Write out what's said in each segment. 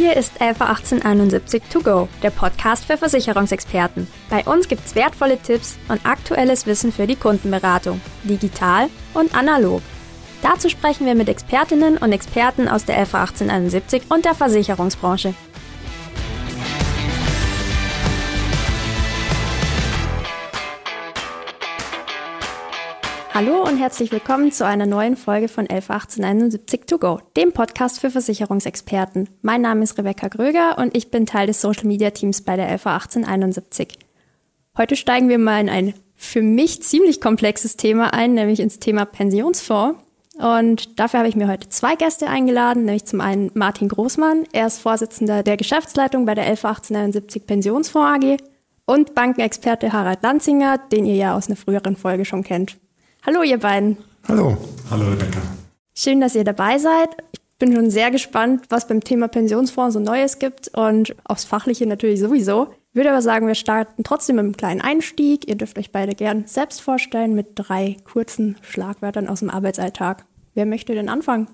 Hier ist LV 1871 To Go, der Podcast für Versicherungsexperten. Bei uns gibt's wertvolle Tipps und aktuelles Wissen für die Kundenberatung, digital und analog. Dazu sprechen wir mit Expertinnen und Experten aus der LV 1871 und der Versicherungsbranche. Hallo und herzlich willkommen zu einer neuen Folge von 111871 To Go, dem Podcast für Versicherungsexperten. Mein Name ist Rebecca Gröger und ich bin Teil des Social Media Teams bei der 111871. Heute steigen wir mal in ein für mich ziemlich komplexes Thema ein, nämlich ins Thema Pensionsfonds. Und dafür habe ich mir heute zwei Gäste eingeladen, nämlich zum einen Martin Großmann, er ist Vorsitzender der Geschäftsleitung bei der 111871 Pensionsfonds AG und Bankenexperte Harald Lanzinger, den ihr ja aus einer früheren Folge schon kennt. Hallo, ihr beiden. Hallo. Hallo, Rebecca. Schön, dass ihr dabei seid. Ich bin schon sehr gespannt, was beim Thema Pensionsfonds so Neues gibt und aufs Fachliche natürlich sowieso. Ich würde aber sagen, wir starten trotzdem mit einem kleinen Einstieg. Ihr dürft euch beide gern selbst vorstellen mit drei kurzen Schlagwörtern aus dem Arbeitsalltag. Wer möchte denn anfangen?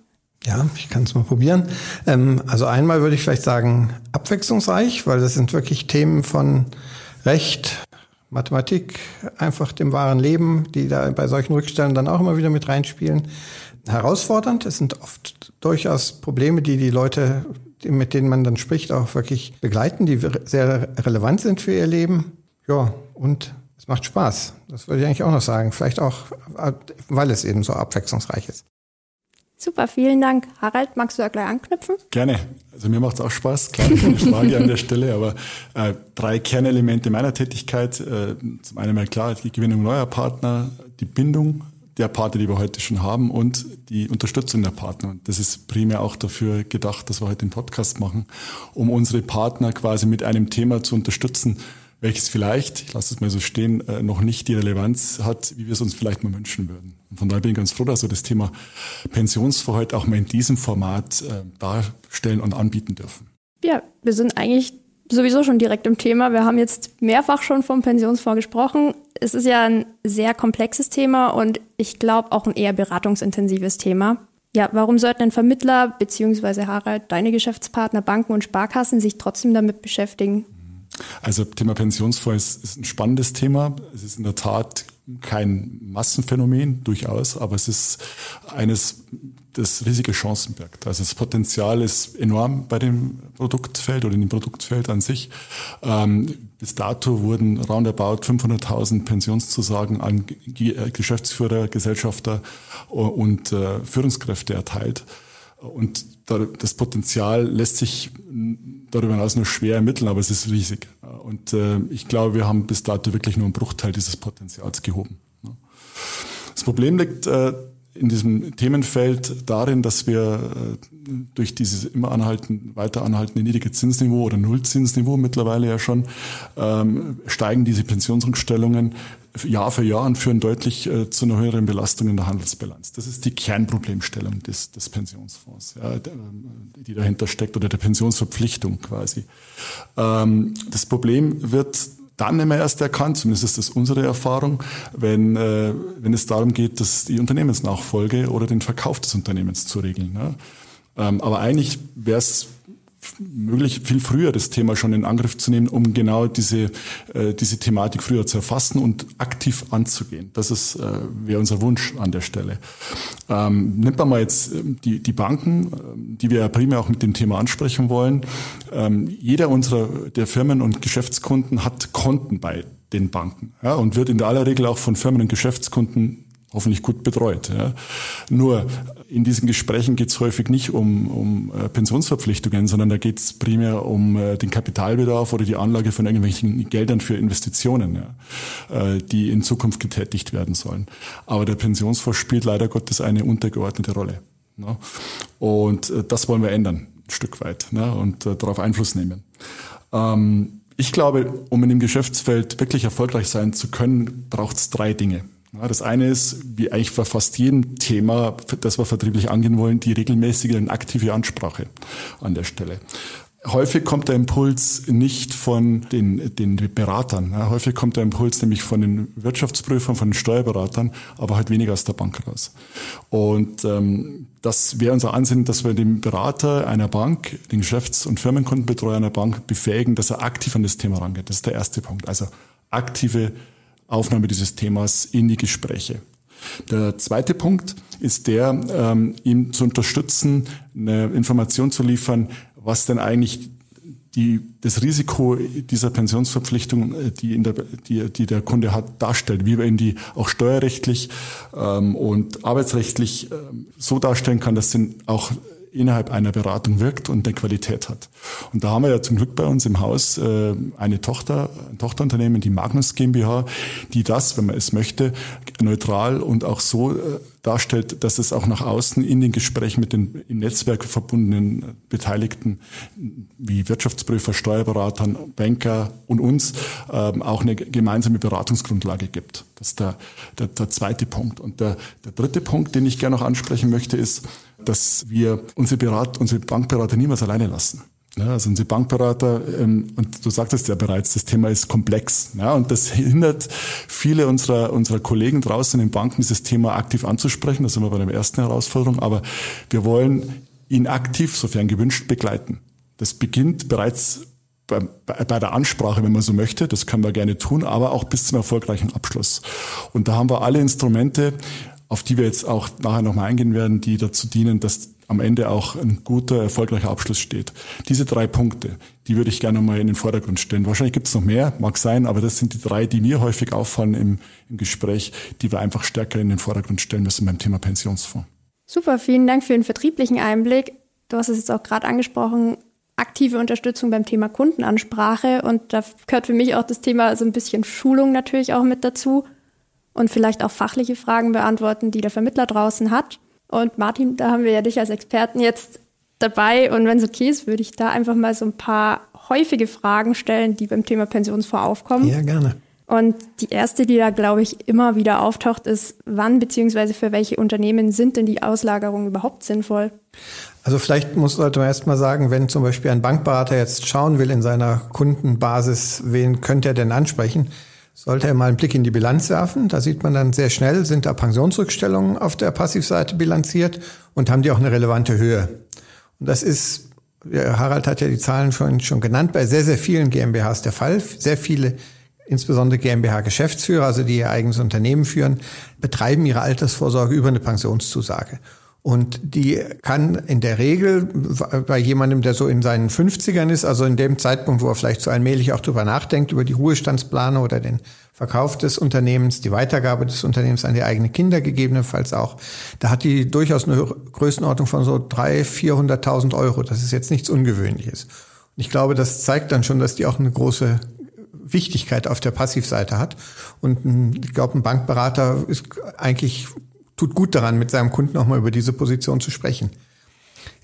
Ja, ich kann es mal probieren. Ähm, also einmal würde ich vielleicht sagen abwechslungsreich, weil das sind wirklich Themen von Recht, Mathematik, einfach dem wahren Leben, die da bei solchen Rückstellen dann auch immer wieder mit reinspielen. Herausfordernd. Es sind oft durchaus Probleme, die die Leute, mit denen man dann spricht, auch wirklich begleiten, die sehr relevant sind für ihr Leben. Ja, und es macht Spaß. Das würde ich eigentlich auch noch sagen. Vielleicht auch, weil es eben so abwechslungsreich ist. Super, vielen Dank. Harald, magst du da gleich anknüpfen? Gerne. Also mir macht es auch Spaß, klar, keine Frage an der Stelle, aber äh, drei Kernelemente meiner Tätigkeit. Äh, zum einen mal klar, die Gewinnung neuer Partner, die Bindung der Partner, die wir heute schon haben und die Unterstützung der Partner. Und das ist primär auch dafür gedacht, dass wir heute den Podcast machen, um unsere Partner quasi mit einem Thema zu unterstützen, welches vielleicht, ich lasse es mal so stehen, äh, noch nicht die Relevanz hat, wie wir es uns vielleicht mal wünschen würden. Und von daher bin ich ganz froh, dass wir das Thema Pensionsfonds heute auch mal in diesem Format äh, darstellen und anbieten dürfen. Ja, wir sind eigentlich sowieso schon direkt im Thema. Wir haben jetzt mehrfach schon vom Pensionsfonds gesprochen. Es ist ja ein sehr komplexes Thema und ich glaube auch ein eher beratungsintensives Thema. Ja, warum sollten denn Vermittler beziehungsweise Harald, deine Geschäftspartner, Banken und Sparkassen sich trotzdem damit beschäftigen? Also Thema Pensionsfonds ist, ein spannendes Thema. Es ist in der Tat kein Massenphänomen, durchaus, aber es ist eines, das riesige Chancen birgt. Also das Potenzial ist enorm bei dem Produktfeld oder in dem Produktfeld an sich. Ähm, bis dato wurden roundabout 500.000 Pensionszusagen an äh, Geschäftsführer, Gesellschafter und äh, Führungskräfte erteilt. Und das Potenzial lässt sich darüber hinaus nur schwer ermitteln, aber es ist riesig. Und äh, ich glaube, wir haben bis dato wirklich nur einen Bruchteil dieses Potenzials gehoben. Das Problem liegt äh, in diesem Themenfeld darin, dass wir äh, durch dieses immer anhalten, weiter anhaltende niedrige Zinsniveau oder Nullzinsniveau mittlerweile ja schon, ähm, steigen diese Pensionsrückstellungen Jahr für Jahr und führen deutlich äh, zu einer höheren Belastung in der Handelsbilanz. Das ist die Kernproblemstellung des, des Pensionsfonds, ja, die dahinter steckt oder der Pensionsverpflichtung quasi. Ähm, das Problem wird dann immer erst erkannt, zumindest ist das unsere Erfahrung, wenn, äh, wenn es darum geht, dass die Unternehmensnachfolge oder den Verkauf des Unternehmens zu regeln. Ne? Ähm, aber eigentlich wäre es möglich, viel früher das Thema schon in Angriff zu nehmen, um genau diese, äh, diese Thematik früher zu erfassen und aktiv anzugehen. Das ist, äh, wäre unser Wunsch an der Stelle. Ähm, nimmt man mal jetzt ähm, die, die Banken, ähm, die wir ja primär auch mit dem Thema ansprechen wollen. Ähm, jeder unserer der Firmen und Geschäftskunden hat Konten bei den Banken ja, und wird in aller Regel auch von Firmen und Geschäftskunden hoffentlich gut betreut. Ja. Nur in diesen Gesprächen geht es häufig nicht um, um äh, Pensionsverpflichtungen, sondern da geht es primär um äh, den Kapitalbedarf oder die Anlage von irgendwelchen Geldern für Investitionen, ja, äh, die in Zukunft getätigt werden sollen. Aber der Pensionsfonds spielt leider Gottes eine untergeordnete Rolle. Ne? Und äh, das wollen wir ändern, ein Stück weit, ne? und äh, darauf Einfluss nehmen. Ähm, ich glaube, um in dem Geschäftsfeld wirklich erfolgreich sein zu können, braucht es drei Dinge. Das eine ist, wie eigentlich bei fast jedem Thema, das wir vertrieblich angehen wollen, die regelmäßige und aktive Ansprache an der Stelle. häufig kommt der Impuls nicht von den, den Beratern. Häufig kommt der Impuls nämlich von den Wirtschaftsprüfern, von den Steuerberatern, aber halt weniger aus der Bank raus. Und ähm, das wäre unser Ansinnen, dass wir den Berater einer Bank, den Geschäfts- und Firmenkundenbetreuer einer Bank befähigen, dass er aktiv an das Thema rangeht. Das ist der erste Punkt. Also aktive Aufnahme dieses Themas in die Gespräche. Der zweite Punkt ist der, ähm, ihm zu unterstützen, eine Information zu liefern, was denn eigentlich die, das Risiko dieser Pensionsverpflichtung, äh, die, in der, die, die der Kunde hat, darstellt, wie man ihn die auch steuerrechtlich ähm, und arbeitsrechtlich ähm, so darstellen kann, dass sie auch innerhalb einer Beratung wirkt und eine Qualität hat. Und da haben wir ja zum Glück bei uns im Haus äh, eine Tochter, ein Tochterunternehmen, die Magnus GmbH, die das, wenn man es möchte, neutral und auch so äh, darstellt, dass es auch nach außen in den Gesprächen mit den im Netzwerk verbundenen Beteiligten wie Wirtschaftsprüfer, Steuerberatern, Banker und uns ähm, auch eine gemeinsame Beratungsgrundlage gibt. Das ist der, der, der zweite Punkt. Und der, der dritte Punkt, den ich gerne noch ansprechen möchte, ist, dass wir unsere, Berat, unsere Bankberater niemals alleine lassen. Ja, also unsere Bankberater, ähm, und du sagtest ja bereits, das Thema ist komplex. Ja, und das hindert viele unserer, unserer Kollegen draußen in den Banken, dieses Thema aktiv anzusprechen. Das sind wir bei der ersten Herausforderung. Aber wir wollen ihn aktiv, sofern gewünscht, begleiten. Das beginnt bereits bei, bei der Ansprache, wenn man so möchte. Das können wir gerne tun, aber auch bis zum erfolgreichen Abschluss. Und da haben wir alle Instrumente, auf die wir jetzt auch nachher nochmal eingehen werden, die dazu dienen, dass am Ende auch ein guter, erfolgreicher Abschluss steht. Diese drei Punkte, die würde ich gerne mal in den Vordergrund stellen. Wahrscheinlich gibt es noch mehr, mag sein, aber das sind die drei, die mir häufig auffallen im, im Gespräch, die wir einfach stärker in den Vordergrund stellen müssen beim Thema Pensionsfonds. Super, vielen Dank für den vertrieblichen Einblick. Du hast es jetzt auch gerade angesprochen, aktive Unterstützung beim Thema Kundenansprache und da gehört für mich auch das Thema so ein bisschen Schulung natürlich auch mit dazu und vielleicht auch fachliche Fragen beantworten, die der Vermittler draußen hat. Und Martin, da haben wir ja dich als Experten jetzt dabei. Und wenn es okay ist, würde ich da einfach mal so ein paar häufige Fragen stellen, die beim Thema Pensionsfonds aufkommen. Ja, gerne. Und die erste, die da, glaube ich, immer wieder auftaucht, ist, wann beziehungsweise für welche Unternehmen sind denn die Auslagerungen überhaupt sinnvoll? Also vielleicht muss sollte man erst mal sagen, wenn zum Beispiel ein Bankberater jetzt schauen will in seiner Kundenbasis, wen könnte er denn ansprechen, sollte er mal einen Blick in die Bilanz werfen. Da sieht man dann sehr schnell, sind da Pensionsrückstellungen auf der Passivseite bilanziert und haben die auch eine relevante Höhe. Und das ist, Harald hat ja die Zahlen schon, schon genannt, bei sehr, sehr vielen GmbHs der Fall. Sehr viele, insbesondere GmbH-Geschäftsführer, also die ihr eigenes Unternehmen führen, betreiben ihre Altersvorsorge über eine Pensionszusage. Und die kann in der Regel bei jemandem, der so in seinen 50ern ist, also in dem Zeitpunkt, wo er vielleicht so allmählich auch drüber nachdenkt, über die Ruhestandsplanung oder den Verkauf des Unternehmens, die Weitergabe des Unternehmens an die eigenen Kinder gegebenenfalls auch, da hat die durchaus eine Größenordnung von so 300.000, 400.000 Euro. Das ist jetzt nichts Ungewöhnliches. Und ich glaube, das zeigt dann schon, dass die auch eine große Wichtigkeit auf der Passivseite hat. Und ich glaube, ein Bankberater ist eigentlich tut gut daran, mit seinem Kunden auch mal über diese Position zu sprechen.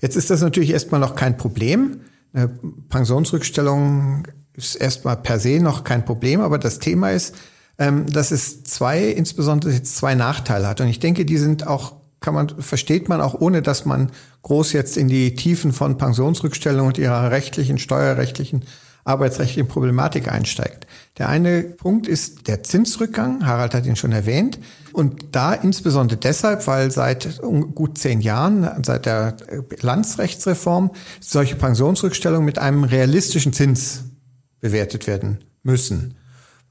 Jetzt ist das natürlich erstmal noch kein Problem. Eine Pensionsrückstellung ist erstmal per se noch kein Problem, aber das Thema ist, ähm, dass es zwei, insbesondere jetzt zwei Nachteile hat. Und ich denke, die sind auch, kann man, versteht man auch ohne, dass man groß jetzt in die Tiefen von Pensionsrückstellungen und ihrer rechtlichen, steuerrechtlichen arbeitsrechtlichen Problematik einsteigt. Der eine Punkt ist der Zinsrückgang. Harald hat ihn schon erwähnt. Und da insbesondere deshalb, weil seit gut zehn Jahren, seit der Landsrechtsreform, solche Pensionsrückstellungen mit einem realistischen Zins bewertet werden müssen.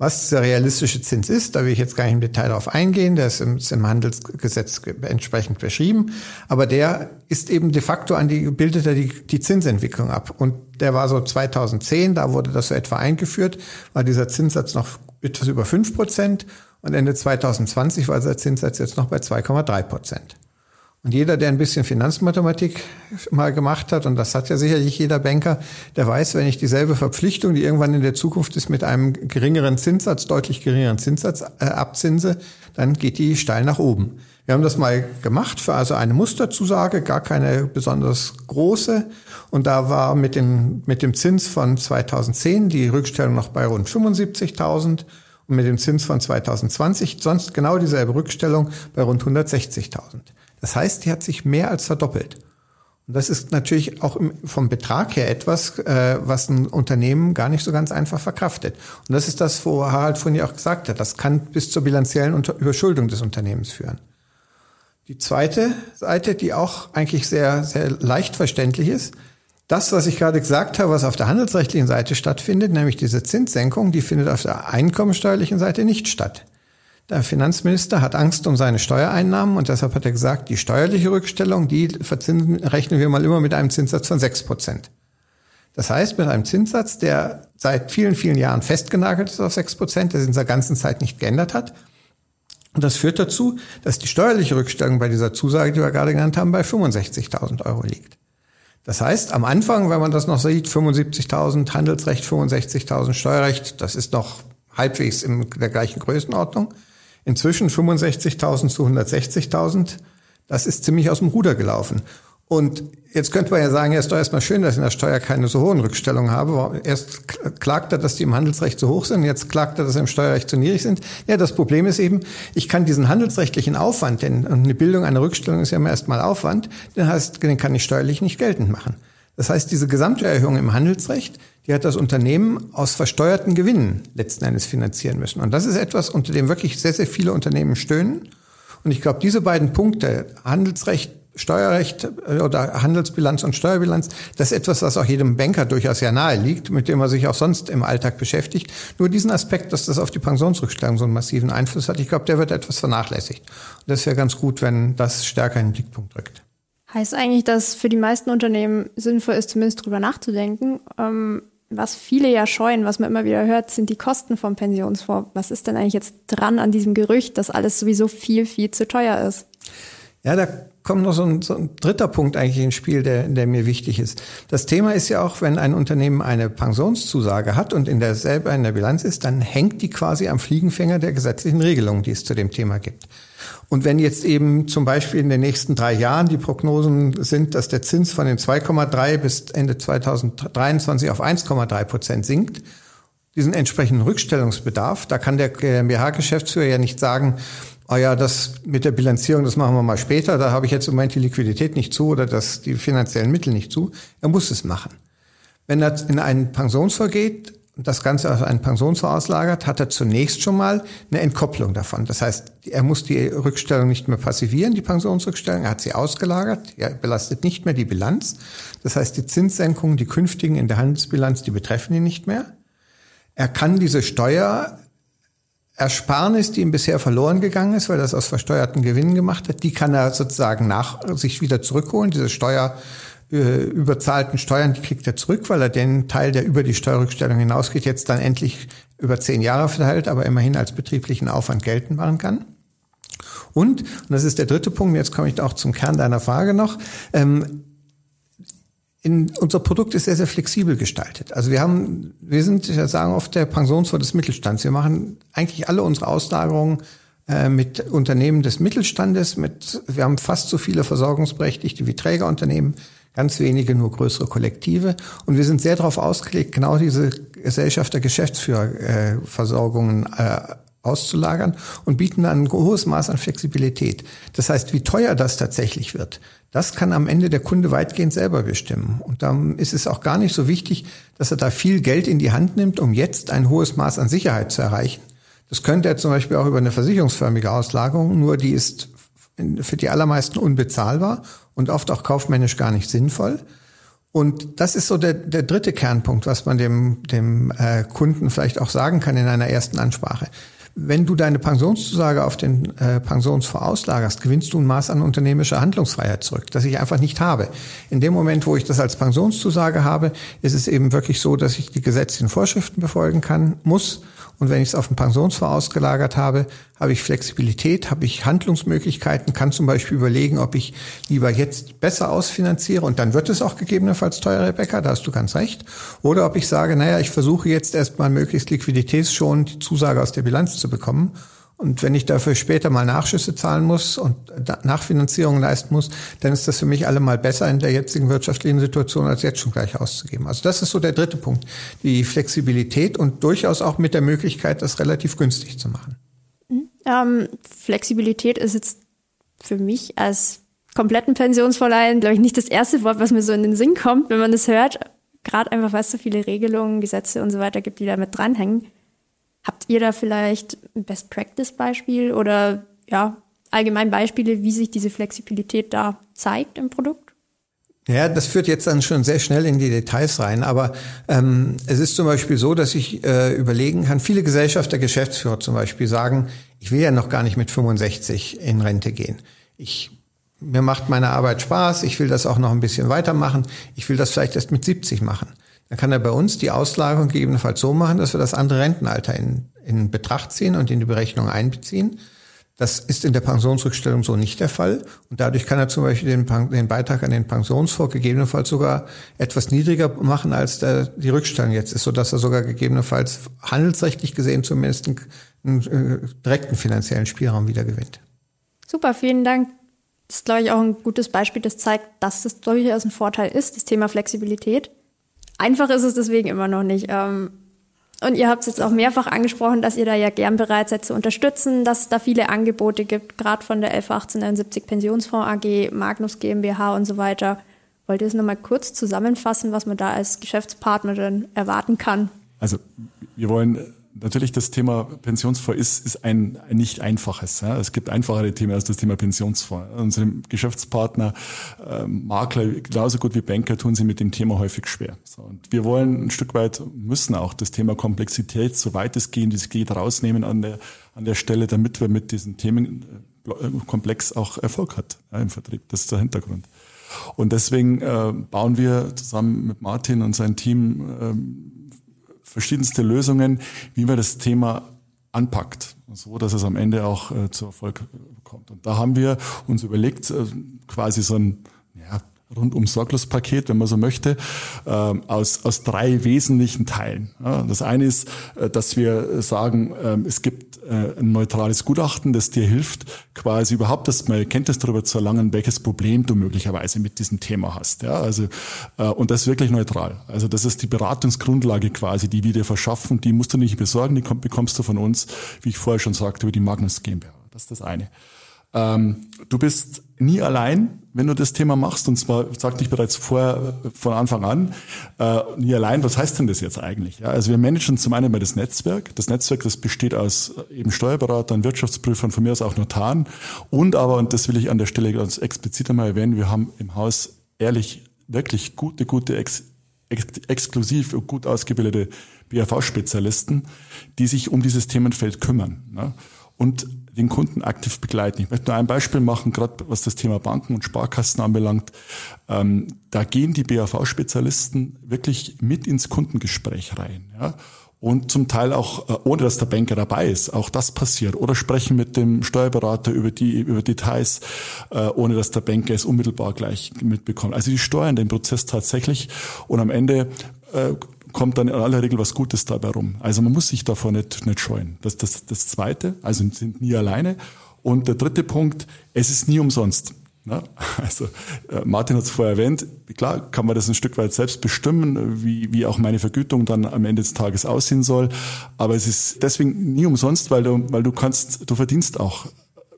Was der realistische Zins ist, da will ich jetzt gar nicht im Detail darauf eingehen, der ist im, ist im Handelsgesetz entsprechend beschrieben, aber der ist eben de facto an die, bildet er die, die Zinsentwicklung ab. Und der war so 2010, da wurde das so etwa eingeführt, war dieser Zinssatz noch etwas über fünf Prozent und Ende 2020 war der Zinssatz jetzt noch bei 2,3 Prozent. Und jeder, der ein bisschen Finanzmathematik mal gemacht hat, und das hat ja sicherlich jeder Banker, der weiß, wenn ich dieselbe Verpflichtung, die irgendwann in der Zukunft ist, mit einem geringeren Zinssatz, deutlich geringeren Zinssatz äh, abzinse, dann geht die steil nach oben. Wir haben das mal gemacht für also eine Musterzusage, gar keine besonders große. Und da war mit dem, mit dem Zins von 2010 die Rückstellung noch bei rund 75.000 und mit dem Zins von 2020 sonst genau dieselbe Rückstellung bei rund 160.000. Das heißt, die hat sich mehr als verdoppelt. Und das ist natürlich auch vom Betrag her etwas, äh, was ein Unternehmen gar nicht so ganz einfach verkraftet. Und das ist das, wo Harald vorhin ja auch gesagt hat, das kann bis zur bilanziellen Überschuldung des Unternehmens führen. Die zweite Seite, die auch eigentlich sehr, sehr leicht verständlich ist, das, was ich gerade gesagt habe, was auf der handelsrechtlichen Seite stattfindet, nämlich diese Zinssenkung, die findet auf der einkommensteuerlichen Seite nicht statt. Der Finanzminister hat Angst um seine Steuereinnahmen und deshalb hat er gesagt, die steuerliche Rückstellung, die verzinsen, rechnen wir mal immer mit einem Zinssatz von sechs Prozent. Das heißt, mit einem Zinssatz, der seit vielen, vielen Jahren festgenagelt ist auf sechs Prozent, der sich in der ganzen Zeit nicht geändert hat. Und das führt dazu, dass die steuerliche Rückstellung bei dieser Zusage, die wir gerade genannt haben, bei 65.000 Euro liegt. Das heißt, am Anfang, wenn man das noch sieht, 75.000 Handelsrecht, 65.000 Steuerrecht, das ist noch halbwegs in der gleichen Größenordnung. Inzwischen 65.000 zu 160.000. Das ist ziemlich aus dem Ruder gelaufen. Und jetzt könnte man ja sagen, ja, ist doch erstmal schön, dass ich in der Steuer keine so hohen Rückstellungen habe. Erst klagt er, dass die im Handelsrecht zu hoch sind, jetzt klagt er, dass sie im Steuerrecht zu niedrig sind. Ja, das Problem ist eben, ich kann diesen handelsrechtlichen Aufwand, denn eine Bildung einer Rückstellung ist ja immer erstmal Aufwand, den heißt, den kann ich steuerlich nicht geltend machen. Das heißt, diese Gesamterhöhung im Handelsrecht, die hat das Unternehmen aus versteuerten Gewinnen letzten Endes finanzieren müssen. Und das ist etwas, unter dem wirklich sehr, sehr viele Unternehmen stöhnen. Und ich glaube, diese beiden Punkte, Handelsrecht, Steuerrecht äh, oder Handelsbilanz und Steuerbilanz, das ist etwas, was auch jedem Banker durchaus ja nahe liegt, mit dem er sich auch sonst im Alltag beschäftigt. Nur diesen Aspekt, dass das auf die Pensionsrückstellung so einen massiven Einfluss hat, ich glaube, der wird etwas vernachlässigt. Und das wäre ganz gut, wenn das stärker in den Blickpunkt rückt. Heißt eigentlich, dass für die meisten Unternehmen sinnvoll ist, zumindest drüber nachzudenken. Ähm, was viele ja scheuen, was man immer wieder hört, sind die Kosten vom Pensionsfonds. Was ist denn eigentlich jetzt dran an diesem Gerücht, dass alles sowieso viel, viel zu teuer ist? Ja, da kommt noch so ein, so ein dritter Punkt eigentlich ins Spiel, der, der mir wichtig ist. Das Thema ist ja auch, wenn ein Unternehmen eine Pensionszusage hat und in derselben in der Bilanz ist, dann hängt die quasi am Fliegenfänger der gesetzlichen Regelungen, die es zu dem Thema gibt. Und wenn jetzt eben zum Beispiel in den nächsten drei Jahren die Prognosen sind, dass der Zins von den 2,3 bis Ende 2023 auf 1,3 Prozent sinkt, diesen entsprechenden Rückstellungsbedarf, da kann der GmbH-Geschäftsführer ja nicht sagen, oh ja, das mit der Bilanzierung, das machen wir mal später, da habe ich jetzt im Moment die Liquidität nicht zu oder das, die finanziellen Mittel nicht zu. Er muss es machen. Wenn er in einen Pensionsfonds geht, und das Ganze auf einen Pensionsfonds auslagert, hat er zunächst schon mal eine Entkopplung davon. Das heißt, er muss die Rückstellung nicht mehr passivieren, die Pensionsrückstellung, er hat sie ausgelagert, er belastet nicht mehr die Bilanz. Das heißt, die Zinssenkungen, die künftigen in der Handelsbilanz, die betreffen ihn nicht mehr. Er kann diese Steuerersparnis, die ihm bisher verloren gegangen ist, weil er das aus versteuerten Gewinnen gemacht hat, die kann er sozusagen nach sich wieder zurückholen. Diese Steuer äh, überzahlten Steuern, die kriegt er zurück, weil er den Teil, der über die Steuerrückstellung hinausgeht, jetzt dann endlich über zehn Jahre verteilt, aber immerhin als betrieblichen Aufwand geltend machen kann. Und, und das ist der dritte Punkt, jetzt komme ich auch zum Kern deiner Frage noch, ähm, in, unser Produkt ist sehr, sehr flexibel gestaltet. Also wir haben, wir sind, ich sagen oft der Pensionsfonds des Mittelstands. Wir machen eigentlich alle unsere Auslagerungen äh, mit Unternehmen des Mittelstandes, mit, wir haben fast so viele Versorgungsberechtigte wie Trägerunternehmen ganz wenige nur größere Kollektive. Und wir sind sehr darauf ausgelegt, genau diese Gesellschaft der Geschäftsführerversorgungen äh, auszulagern und bieten ein hohes Maß an Flexibilität. Das heißt, wie teuer das tatsächlich wird, das kann am Ende der Kunde weitgehend selber bestimmen. Und dann ist es auch gar nicht so wichtig, dass er da viel Geld in die Hand nimmt, um jetzt ein hohes Maß an Sicherheit zu erreichen. Das könnte er zum Beispiel auch über eine versicherungsförmige Auslagerung, nur die ist für die allermeisten unbezahlbar und oft auch kaufmännisch gar nicht sinnvoll. Und das ist so der, der dritte Kernpunkt, was man dem, dem äh, Kunden vielleicht auch sagen kann in einer ersten Ansprache. Wenn du deine Pensionszusage auf den äh, Pensionsfonds auslagerst, gewinnst du ein Maß an unternehmischer Handlungsfreiheit zurück, das ich einfach nicht habe. In dem Moment, wo ich das als Pensionszusage habe, ist es eben wirklich so, dass ich die gesetzlichen Vorschriften befolgen kann, muss und wenn ich es auf den Pensionsfonds ausgelagert habe, habe ich Flexibilität, habe ich Handlungsmöglichkeiten, kann zum Beispiel überlegen, ob ich lieber jetzt besser ausfinanziere und dann wird es auch gegebenenfalls teuer, Rebecca, da hast du ganz recht. Oder ob ich sage, naja, ich versuche jetzt erstmal möglichst liquiditätsschonend die Zusage aus der Bilanz zu bekommen und wenn ich dafür später mal Nachschüsse zahlen muss und Nachfinanzierung leisten muss, dann ist das für mich allemal besser in der jetzigen wirtschaftlichen Situation, als jetzt schon gleich auszugeben. Also das ist so der dritte Punkt. Die Flexibilität und durchaus auch mit der Möglichkeit, das relativ günstig zu machen. Ähm, Flexibilität ist jetzt für mich als kompletten Pensionsvorleihen, glaube ich, nicht das erste Wort, was mir so in den Sinn kommt, wenn man das hört. Gerade einfach, weil es so viele Regelungen, Gesetze und so weiter gibt, die da mit dranhängen. Habt ihr da vielleicht ein Best-Practice-Beispiel oder ja, allgemein Beispiele, wie sich diese Flexibilität da zeigt im Produkt? Ja, das führt jetzt dann schon sehr schnell in die Details rein. Aber ähm, es ist zum Beispiel so, dass ich äh, überlegen kann, viele Gesellschafter, Geschäftsführer zum Beispiel sagen, ich will ja noch gar nicht mit 65 in Rente gehen. Ich, mir macht meine Arbeit Spaß, ich will das auch noch ein bisschen weitermachen, ich will das vielleicht erst mit 70 machen. Dann kann er bei uns die Auslagerung gegebenenfalls so machen, dass wir das andere Rentenalter in, in Betracht ziehen und in die Berechnung einbeziehen. Das ist in der Pensionsrückstellung so nicht der Fall. Und dadurch kann er zum Beispiel den, den Beitrag an den Pensionsfonds gegebenenfalls sogar etwas niedriger machen, als der, die Rückstellung jetzt ist, sodass er sogar gegebenenfalls handelsrechtlich gesehen zumindest einen, einen äh, direkten finanziellen Spielraum wieder gewinnt. Super, vielen Dank. Das ist, glaube ich, auch ein gutes Beispiel, das zeigt, dass das durchaus ein Vorteil ist, das Thema Flexibilität. Einfach ist es deswegen immer noch nicht. Ähm, und ihr habt es jetzt auch mehrfach angesprochen, dass ihr da ja gern bereit seid zu unterstützen, dass es da viele Angebote gibt, gerade von der 111879 Pensionsfonds AG, Magnus GmbH und so weiter. Wollt ihr es nochmal kurz zusammenfassen, was man da als Geschäftspartnerin erwarten kann? Also wir wollen natürlich das Thema Pensionsfonds ist, ist ein, ein nicht einfaches. Ja. Es gibt einfachere Themen als das Thema Pensionsfonds. Unsere Geschäftspartner, äh, Makler, genauso gut wie Banker tun sie mit dem Thema häufig schwer. So, und wir wollen ein Stück weit, müssen auch das Thema Komplexität, so weit es geht, es geht, rausnehmen an der, an der Stelle, damit wir mit diesen Themenkomplex auch Erfolg hat ja, im Vertrieb. Das ist der Hintergrund. Und deswegen äh, bauen wir zusammen mit Martin und seinem Team ähm, verschiedenste Lösungen, wie man das Thema anpackt, so dass es am Ende auch äh, zu Erfolg kommt. Und da haben wir uns überlegt, äh, quasi so ein ja, rundum sorglos Paket, wenn man so möchte, äh, aus, aus drei wesentlichen Teilen. Das eine ist, äh, dass wir sagen, äh, es gibt äh, ein neutrales Gutachten, das dir hilft, quasi überhaupt das mal Kenntnis darüber zu erlangen, welches Problem du möglicherweise mit diesem Thema hast. Ja, also, äh, und das ist wirklich neutral. Also das ist die Beratungsgrundlage quasi, die wir dir verschaffen. Die musst du nicht besorgen, die bekommst du von uns, wie ich vorher schon sagte, über die Magnus GmbH. Das ist das eine. Ähm, du bist nie allein, wenn du das Thema machst. Und zwar sagte ich bereits vorher von Anfang an, äh, nie allein. Was heißt denn das jetzt eigentlich? Ja, also wir managen zum einen mal das Netzwerk. Das Netzwerk, das besteht aus eben Steuerberatern, Wirtschaftsprüfern, von mir aus auch Notaren. Und aber, und das will ich an der Stelle ganz explizit einmal erwähnen, wir haben im Haus ehrlich wirklich gute, gute, ex, ex, exklusiv gut ausgebildete BAV-Spezialisten, die sich um dieses Themenfeld kümmern. Ne? Und den Kunden aktiv begleiten. Ich möchte nur ein Beispiel machen, gerade was das Thema Banken und Sparkassen anbelangt. Ähm, da gehen die BAV-Spezialisten wirklich mit ins Kundengespräch rein. Ja? Und zum Teil auch, äh, ohne dass der Banker dabei ist, auch das passiert. Oder sprechen mit dem Steuerberater über die über Details, äh, ohne dass der Banker es unmittelbar gleich mitbekommt. Also die steuern den Prozess tatsächlich und am Ende äh, kommt dann in aller Regel was Gutes dabei rum. Also man muss sich davor nicht, nicht scheuen. Das das, das Zweite, also sind nie alleine. Und der dritte Punkt, es ist nie umsonst. Ne? Also äh, Martin hat es vorher erwähnt, klar kann man das ein Stück weit selbst bestimmen, wie, wie auch meine Vergütung dann am Ende des Tages aussehen soll. Aber es ist deswegen nie umsonst, weil du, weil du kannst, du verdienst auch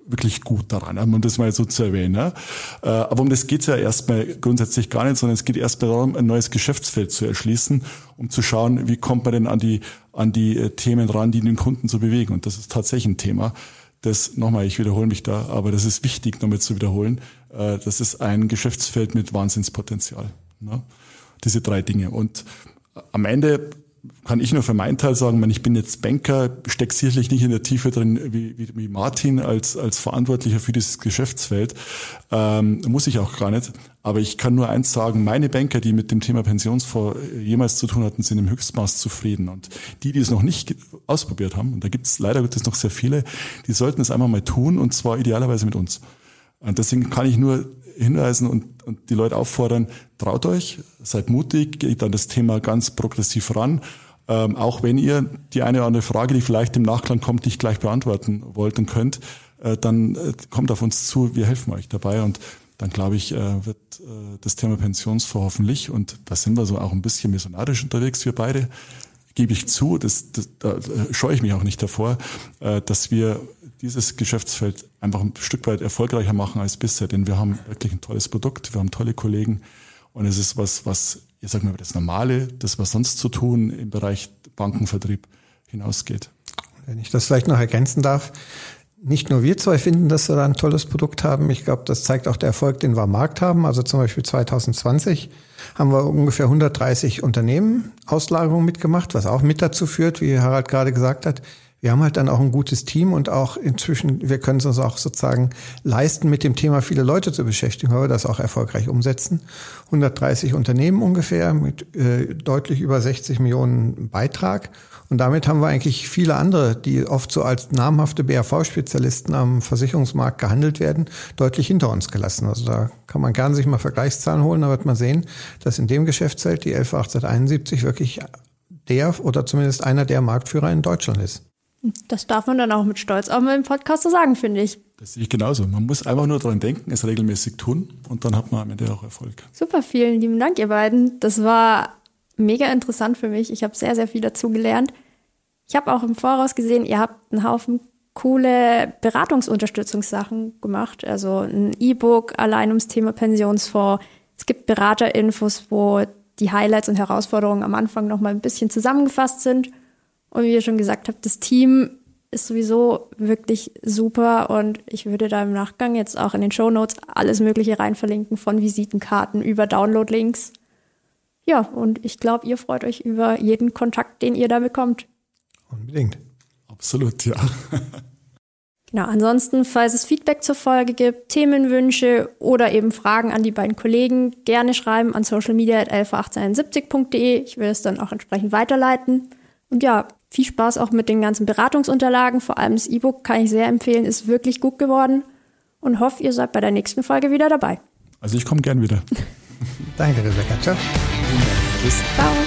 wirklich gut daran, um das mal so zu erwähnen. Äh, aber um das geht's ja erstmal grundsätzlich gar nicht, sondern es geht erstmal darum, ein neues Geschäftsfeld zu erschließen, um zu schauen, wie kommt man denn an die, an die äh, Themen ran, die den Kunden so bewegen. Und das ist tatsächlich ein Thema. Das, nochmal, ich wiederhole mich da, aber das ist wichtig, nochmal zu wiederholen. Äh, das ist ein Geschäftsfeld mit Wahnsinnspotenzial. Ne? Diese drei Dinge. Und am Ende kann ich nur für meinen Teil sagen, ich bin jetzt Banker, stecke sicherlich nicht in der Tiefe drin wie, wie, wie Martin als, als Verantwortlicher für dieses Geschäftsfeld. Ähm, muss ich auch gar nicht. Aber ich kann nur eins sagen, meine Banker, die mit dem Thema Pensionsfonds jemals zu tun hatten, sind im Höchstmaß zufrieden. Und die, die es noch nicht ausprobiert haben, und da gibt es leider Gottes noch sehr viele, die sollten es einmal mal tun, und zwar idealerweise mit uns. Und deswegen kann ich nur hinweisen und, und die Leute auffordern, traut euch, seid mutig, geht an das Thema ganz progressiv ran. Ähm, auch wenn ihr die eine oder andere Frage, die vielleicht im Nachklang kommt, nicht gleich beantworten wollt und könnt, äh, dann äh, kommt auf uns zu, wir helfen euch dabei und dann glaube ich, äh, wird äh, das Thema Pensionsfonds hoffentlich, und da sind wir so auch ein bisschen missionarisch unterwegs, wir beide, gebe ich zu, das, das, da scheue ich mich auch nicht davor, äh, dass wir dieses Geschäftsfeld einfach ein Stück weit erfolgreicher machen als bisher, denn wir haben wirklich ein tolles Produkt, wir haben tolle Kollegen und es ist was, was, ich sag mal, das Normale, das was sonst zu tun im Bereich Bankenvertrieb hinausgeht. Wenn ich das vielleicht noch ergänzen darf, nicht nur wir zwei finden, dass wir da ein tolles Produkt haben. Ich glaube, das zeigt auch der Erfolg, den wir am Markt haben. Also zum Beispiel 2020 haben wir ungefähr 130 Unternehmen Auslagerung mitgemacht, was auch mit dazu führt, wie Harald gerade gesagt hat. Wir haben halt dann auch ein gutes Team und auch inzwischen, wir können es uns auch sozusagen leisten, mit dem Thema viele Leute zu beschäftigen, weil wir das auch erfolgreich umsetzen. 130 Unternehmen ungefähr mit äh, deutlich über 60 Millionen Beitrag. Und damit haben wir eigentlich viele andere, die oft so als namhafte BAV-Spezialisten am Versicherungsmarkt gehandelt werden, deutlich hinter uns gelassen. Also da kann man gerne sich mal Vergleichszahlen holen, da wird man sehen, dass in dem Geschäftsfeld die 11871 wirklich der oder zumindest einer der Marktführer in Deutschland ist. Das darf man dann auch mit Stolz auch mal im Podcast so sagen, finde ich. Das sehe ich genauso. Man muss einfach nur daran denken, es regelmäßig tun und dann hat man am Ende auch Erfolg. Super, vielen lieben Dank, ihr beiden. Das war mega interessant für mich. Ich habe sehr, sehr viel dazu gelernt. Ich habe auch im Voraus gesehen, ihr habt einen Haufen coole Beratungsunterstützungssachen gemacht. Also ein E-Book allein ums Thema Pensionsfonds. Es gibt Beraterinfos, wo die Highlights und Herausforderungen am Anfang noch mal ein bisschen zusammengefasst sind. Und wie ihr schon gesagt habt, das Team ist sowieso wirklich super und ich würde da im Nachgang jetzt auch in den Show Notes alles Mögliche rein verlinken, von Visitenkarten über Download-Links. Ja, und ich glaube, ihr freut euch über jeden Kontakt, den ihr da bekommt. Unbedingt. Absolut, ja. Genau, ansonsten, falls es Feedback zur Folge gibt, Themenwünsche oder eben Fragen an die beiden Kollegen, gerne schreiben an socialmedia.111871.de. Ich will es dann auch entsprechend weiterleiten. Und ja, viel Spaß auch mit den ganzen Beratungsunterlagen. Vor allem das E-Book kann ich sehr empfehlen, ist wirklich gut geworden. Und hoffe, ihr seid bei der nächsten Folge wieder dabei. Also ich komme gern wieder. Danke, Rebecca. Ciao. Tschüss. Ciao.